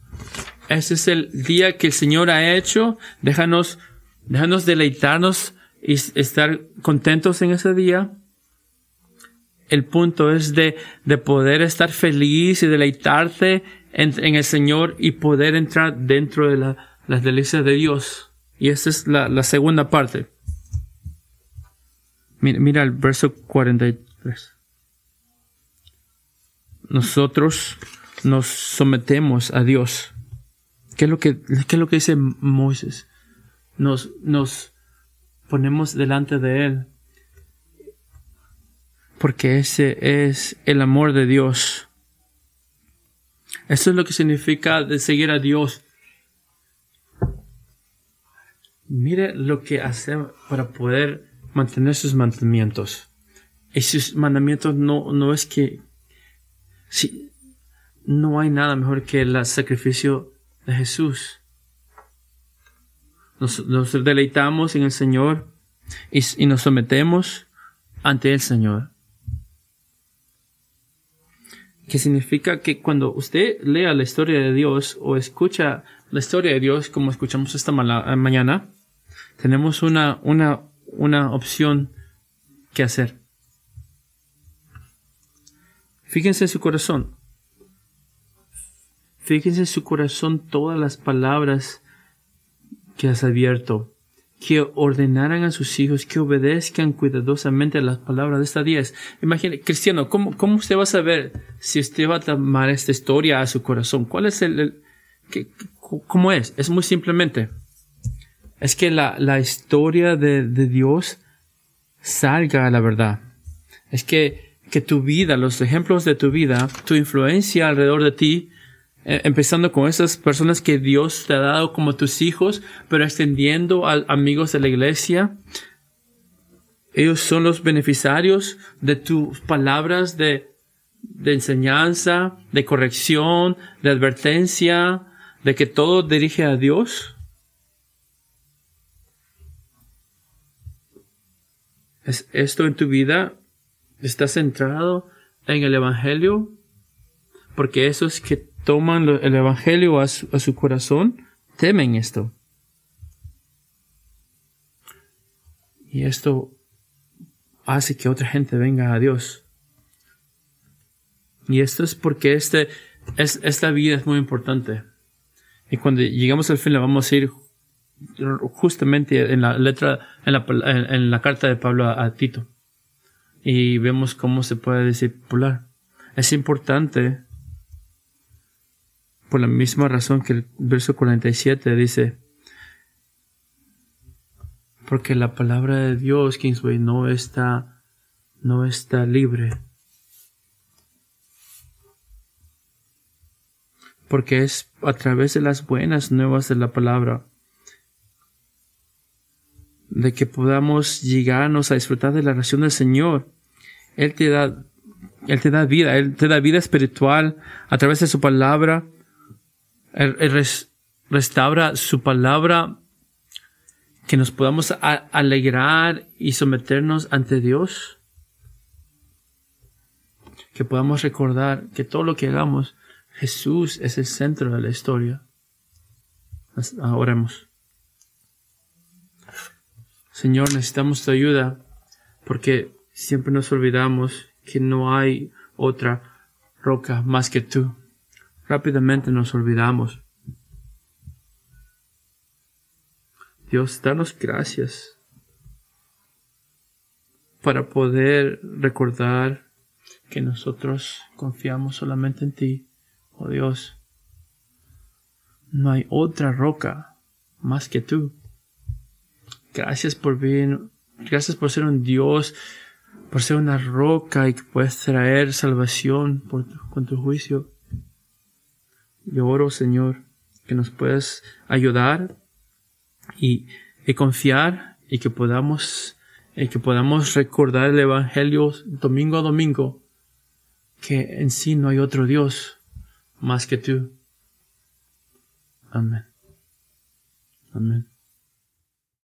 Ese es el día que el Señor ha hecho. Déjanos, déjanos deleitarnos y estar contentos en ese día. el punto es de, de poder estar feliz y deleitarte en, en el Señor y poder entrar dentro de la, las delicias de Dios. Y esta es la, segunda parte. Mira, mira el verso 43. Nosotros nos sometemos a Dios. ¿Qué es lo que, qué es lo que dice Moisés? Nos, nos ponemos delante de Él. Porque ese es el amor de Dios. Eso es lo que significa seguir a Dios. Mire lo que hace para poder mantener sus mandamientos. Y sus mandamientos no, no es que si, no hay nada mejor que el sacrificio de Jesús. Nos, deleitamos en el Señor y, y nos sometemos ante el Señor. Que significa que cuando usted lea la historia de Dios o escucha la historia de Dios como escuchamos esta mañana, tenemos una, una, una opción que hacer. Fíjense en su corazón. Fíjense en su corazón todas las palabras que has abierto. Que ordenaran a sus hijos que obedezcan cuidadosamente las palabras de esta 10. Imagine, cristiano, ¿cómo, ¿cómo usted va a saber si usted va a tomar esta historia a su corazón? ¿Cuál es el, cómo es? Es muy simplemente. Es que la, la historia de, de Dios salga a la verdad. Es que, que tu vida, los ejemplos de tu vida, tu influencia alrededor de ti, eh, empezando con esas personas que Dios te ha dado como tus hijos, pero extendiendo a amigos de la iglesia. Ellos son los beneficiarios de tus palabras de, de enseñanza, de corrección, de advertencia, de que todo dirige a Dios. ¿Es esto en tu vida está centrado en el Evangelio? Porque esos que toman el Evangelio a su, corazón temen esto. Y esto hace que otra gente venga a Dios. Y esto es porque este, es, esta vida es muy importante. Y cuando llegamos al fin, le vamos a ir justamente en la letra, en la, en la carta de Pablo a, Tito. Y vemos cómo se puede discipular. Es importante por la misma razón que el verso 47 dice, porque la palabra de Dios, Kingsway, no está, no está libre. Porque es a través de las buenas nuevas de la palabra de que podamos llegarnos a disfrutar de la relación del Señor. Él te da, Él te da vida, Él te da vida espiritual a través de su palabra él, restaura su palabra, que nos podamos alegrar y someternos ante Dios. Que podamos recordar que todo lo que hagamos, Jesús es el centro de la historia. Oremos. Señor, necesitamos tu ayuda porque siempre nos olvidamos que no hay otra roca más que tú rápidamente nos olvidamos. Dios, danos gracias para poder recordar que nosotros confiamos solamente en ti, oh Dios. No hay otra roca más que tú. Gracias por bien, gracias por ser un Dios, por ser una roca y que puedes traer salvación por con tu juicio. Yo oro, Señor, que nos puedas ayudar y, confiar y que podamos, y que podamos recordar el Evangelio domingo a domingo, que en sí no hay otro Dios más que tú. Amén. Amén.